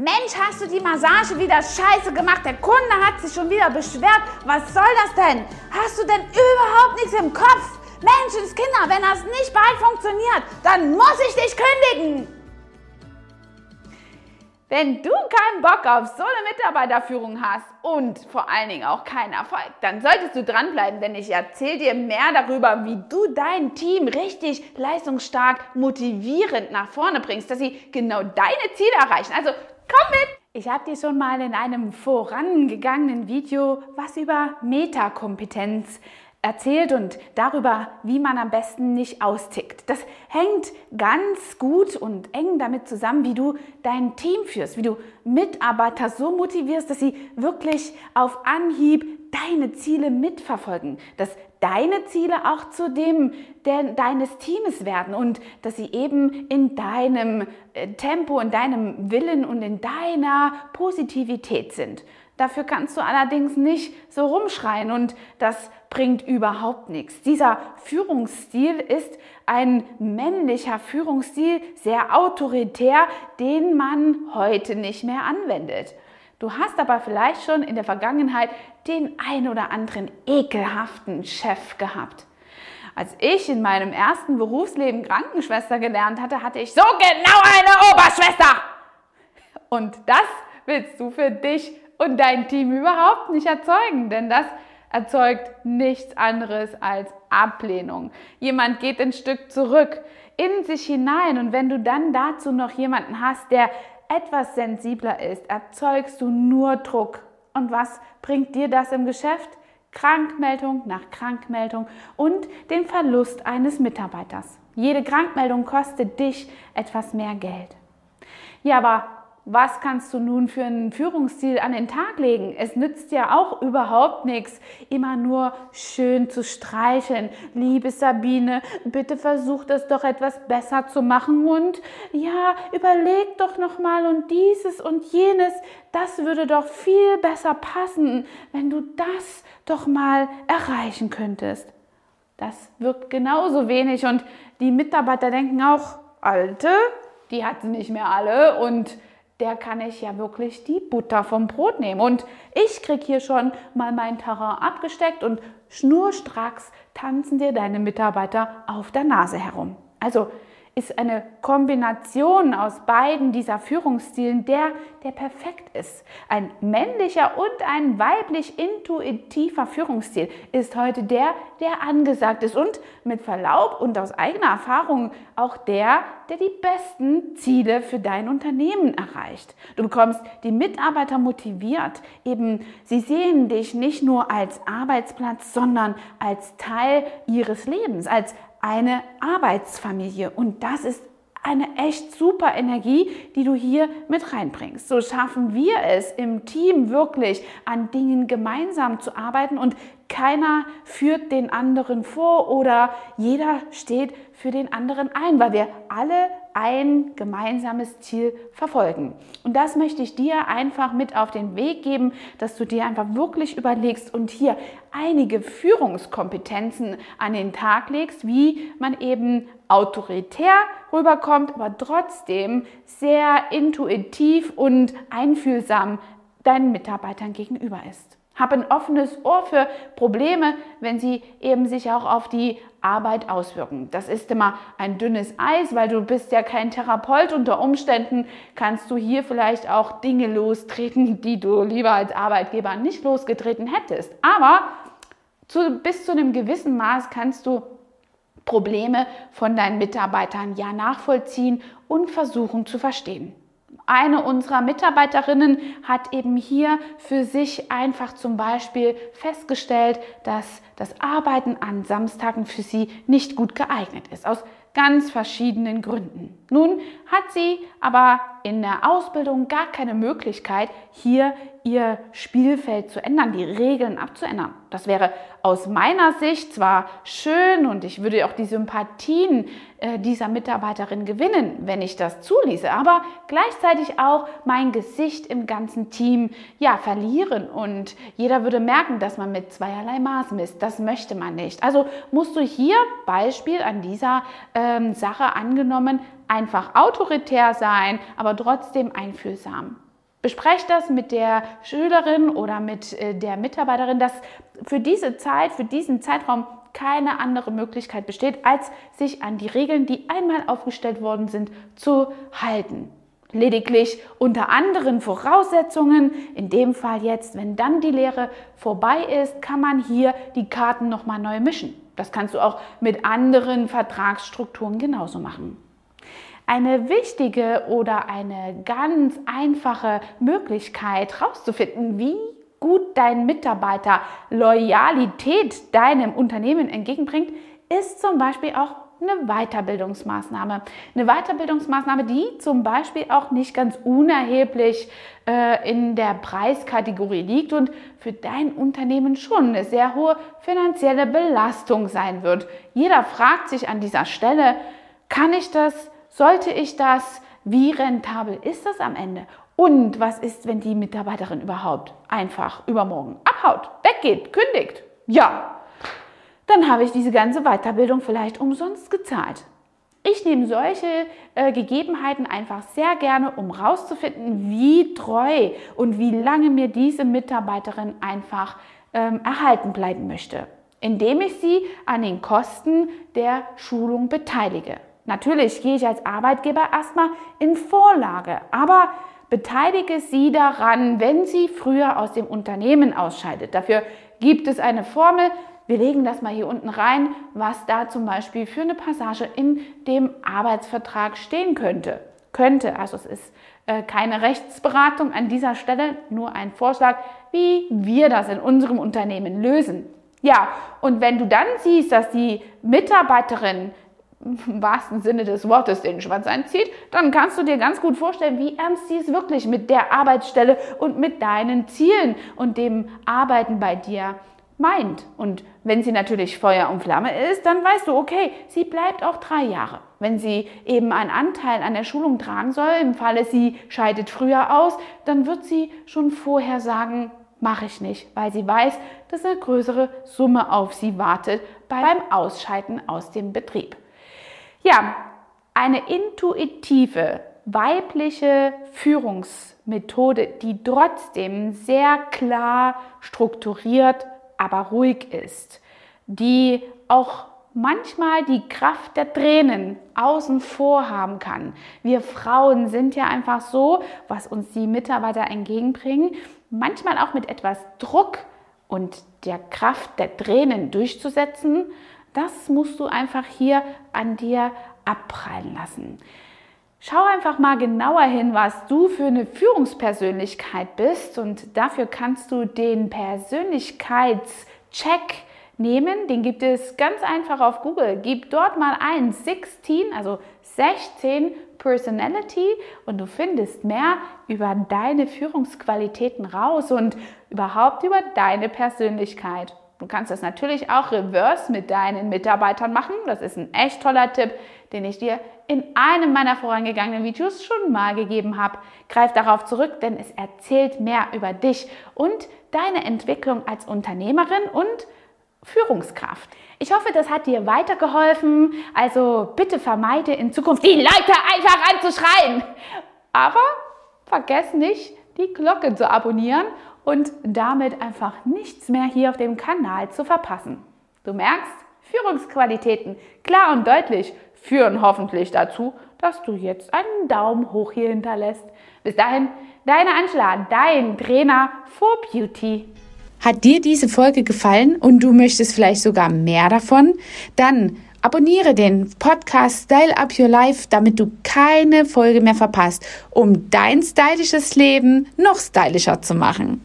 Mensch, hast du die Massage wieder scheiße gemacht? Der Kunde hat sich schon wieder beschwert. Was soll das denn? Hast du denn überhaupt nichts im Kopf? Menschenskinder, wenn das nicht bald funktioniert, dann muss ich dich kündigen. Wenn du keinen Bock auf so eine Mitarbeiterführung hast und vor allen Dingen auch keinen Erfolg, dann solltest du dranbleiben, denn ich erzähle dir mehr darüber, wie du dein Team richtig leistungsstark motivierend nach vorne bringst, dass sie genau deine Ziele erreichen. Also komm mit! Ich habe dir schon mal in einem vorangegangenen Video was über Metakompetenz erzählt und darüber, wie man am besten nicht austickt. Das hängt ganz gut und eng damit zusammen, wie du dein Team führst, wie du Mitarbeiter so motivierst, dass sie wirklich auf Anhieb deine Ziele mitverfolgen, dass deine Ziele auch zu dem der, deines Teams werden und dass sie eben in deinem äh, Tempo, in deinem Willen und in deiner Positivität sind. Dafür kannst du allerdings nicht so rumschreien und das bringt überhaupt nichts. Dieser Führungsstil ist ein männlicher Führungsstil, sehr autoritär, den man heute nicht mehr anwendet. Du hast aber vielleicht schon in der Vergangenheit den ein oder anderen ekelhaften Chef gehabt. Als ich in meinem ersten Berufsleben Krankenschwester gelernt hatte, hatte ich so genau eine Oberschwester. Und das willst du für dich und dein Team überhaupt nicht erzeugen, denn das erzeugt nichts anderes als Ablehnung. Jemand geht ein Stück zurück in sich hinein und wenn du dann dazu noch jemanden hast, der etwas sensibler ist, erzeugst du nur Druck. Und was bringt dir das im Geschäft? Krankmeldung nach Krankmeldung und den Verlust eines Mitarbeiters. Jede Krankmeldung kostet dich etwas mehr Geld. Ja, aber was kannst du nun für einen Führungsstil an den Tag legen? Es nützt ja auch überhaupt nichts, immer nur schön zu streicheln. Liebe Sabine, bitte versuch das doch etwas besser zu machen und ja, überleg doch noch mal und dieses und jenes, das würde doch viel besser passen, wenn du das doch mal erreichen könntest. Das wirkt genauso wenig und die Mitarbeiter denken auch, Alte, die hat sie nicht mehr alle und der kann ich ja wirklich die Butter vom Brot nehmen. Und ich kriege hier schon mal mein Terrain abgesteckt und schnurstracks tanzen dir deine Mitarbeiter auf der Nase herum. Also ist eine Kombination aus beiden dieser Führungsstilen der, der perfekt ist. Ein männlicher und ein weiblich intuitiver Führungsstil ist heute der, der angesagt ist und mit Verlaub und aus eigener Erfahrung auch der, der die besten Ziele für dein Unternehmen erreicht. Du bekommst die Mitarbeiter motiviert, eben sie sehen dich nicht nur als Arbeitsplatz, sondern als Teil ihres Lebens, als eine Arbeitsfamilie. Und das ist eine echt super Energie, die du hier mit reinbringst. So schaffen wir es im Team wirklich an Dingen gemeinsam zu arbeiten und keiner führt den anderen vor oder jeder steht für den anderen ein, weil wir alle ein gemeinsames Ziel verfolgen. Und das möchte ich dir einfach mit auf den Weg geben, dass du dir einfach wirklich überlegst und hier einige Führungskompetenzen an den Tag legst, wie man eben autoritär rüberkommt, aber trotzdem sehr intuitiv und einfühlsam deinen Mitarbeitern gegenüber ist. Hab ein offenes Ohr für Probleme, wenn sie eben sich auch auf die Arbeit auswirken. Das ist immer ein dünnes Eis, weil du bist ja kein Therapeut. Unter Umständen kannst du hier vielleicht auch Dinge lostreten, die du lieber als Arbeitgeber nicht losgetreten hättest. Aber zu, bis zu einem gewissen Maß kannst du Probleme von deinen Mitarbeitern ja nachvollziehen und versuchen zu verstehen. Eine unserer Mitarbeiterinnen hat eben hier für sich einfach zum Beispiel festgestellt, dass das Arbeiten an Samstagen für sie nicht gut geeignet ist, aus ganz verschiedenen Gründen. Nun hat sie aber in der Ausbildung gar keine Möglichkeit, hier ihr Spielfeld zu ändern, die Regeln abzuändern. Das wäre aus meiner Sicht zwar schön und ich würde auch die Sympathien äh, dieser Mitarbeiterin gewinnen, wenn ich das zuließe, aber gleichzeitig auch mein Gesicht im ganzen Team ja verlieren und jeder würde merken, dass man mit zweierlei Maß misst. Das möchte man nicht. Also musst du hier Beispiel an dieser ähm, Sache angenommen einfach autoritär sein, aber trotzdem einfühlsam. Besprecht das mit der Schülerin oder mit äh, der Mitarbeiterin, dass für diese Zeit, für diesen Zeitraum keine andere Möglichkeit besteht, als sich an die Regeln, die einmal aufgestellt worden sind, zu halten. Lediglich unter anderen Voraussetzungen, in dem Fall jetzt, wenn dann die Lehre vorbei ist, kann man hier die Karten nochmal neu mischen. Das kannst du auch mit anderen Vertragsstrukturen genauso machen. Eine wichtige oder eine ganz einfache Möglichkeit herauszufinden, wie gut dein Mitarbeiter Loyalität deinem Unternehmen entgegenbringt, ist zum Beispiel auch eine Weiterbildungsmaßnahme. Eine Weiterbildungsmaßnahme, die zum Beispiel auch nicht ganz unerheblich äh, in der Preiskategorie liegt und für dein Unternehmen schon eine sehr hohe finanzielle Belastung sein wird. Jeder fragt sich an dieser Stelle, kann ich das, sollte ich das, wie rentabel ist das am Ende? Und was ist, wenn die Mitarbeiterin überhaupt einfach übermorgen abhaut, weggeht, kündigt? Ja, dann habe ich diese ganze Weiterbildung vielleicht umsonst gezahlt. Ich nehme solche äh, Gegebenheiten einfach sehr gerne, um herauszufinden, wie treu und wie lange mir diese Mitarbeiterin einfach ähm, erhalten bleiben möchte, indem ich sie an den Kosten der Schulung beteilige. Natürlich gehe ich als Arbeitgeber erstmal in Vorlage, aber beteilige sie daran, wenn sie früher aus dem Unternehmen ausscheidet. Dafür gibt es eine Formel, wir legen das mal hier unten rein, was da zum Beispiel für eine Passage in dem Arbeitsvertrag stehen könnte. Könnte, also es ist äh, keine Rechtsberatung an dieser Stelle, nur ein Vorschlag, wie wir das in unserem Unternehmen lösen. Ja, und wenn du dann siehst, dass die Mitarbeiterin im wahrsten Sinne des Wortes den Schwanz einzieht, dann kannst du dir ganz gut vorstellen, wie ernst sie es wirklich mit der Arbeitsstelle und mit deinen Zielen und dem Arbeiten bei dir meint. Und wenn sie natürlich Feuer und Flamme ist, dann weißt du, okay, sie bleibt auch drei Jahre. Wenn sie eben einen Anteil an der Schulung tragen soll, im Falle sie scheidet früher aus, dann wird sie schon vorher sagen, mache ich nicht, weil sie weiß, dass eine größere Summe auf sie wartet beim Ausscheiden aus dem Betrieb. Ja, eine intuitive weibliche Führungsmethode, die trotzdem sehr klar strukturiert aber ruhig ist, die auch manchmal die Kraft der Tränen außen vor haben kann. Wir Frauen sind ja einfach so, was uns die Mitarbeiter entgegenbringen, manchmal auch mit etwas Druck und der Kraft der Tränen durchzusetzen. Das musst du einfach hier an dir abprallen lassen. Schau einfach mal genauer hin, was du für eine Führungspersönlichkeit bist und dafür kannst du den Persönlichkeitscheck nehmen. Den gibt es ganz einfach auf Google. Gib dort mal ein 16, also 16 Personality und du findest mehr über deine Führungsqualitäten raus und überhaupt über deine Persönlichkeit. Du kannst das natürlich auch reverse mit deinen Mitarbeitern machen. Das ist ein echt toller Tipp, den ich dir in einem meiner vorangegangenen Videos schon mal gegeben habe. Greif darauf zurück, denn es erzählt mehr über dich und deine Entwicklung als Unternehmerin und Führungskraft. Ich hoffe, das hat dir weitergeholfen. Also bitte vermeide in Zukunft die Leute einfach anzuschreien. Aber vergiss nicht, die Glocke zu abonnieren und damit einfach nichts mehr hier auf dem Kanal zu verpassen. Du merkst, Führungsqualitäten, klar und deutlich, führen hoffentlich dazu, dass du jetzt einen Daumen hoch hier hinterlässt. Bis dahin, deine Angela, dein Trainer for Beauty. Hat dir diese Folge gefallen und du möchtest vielleicht sogar mehr davon? Dann abonniere den Podcast Style Up Your Life, damit du keine Folge mehr verpasst, um dein stylisches Leben noch stylischer zu machen.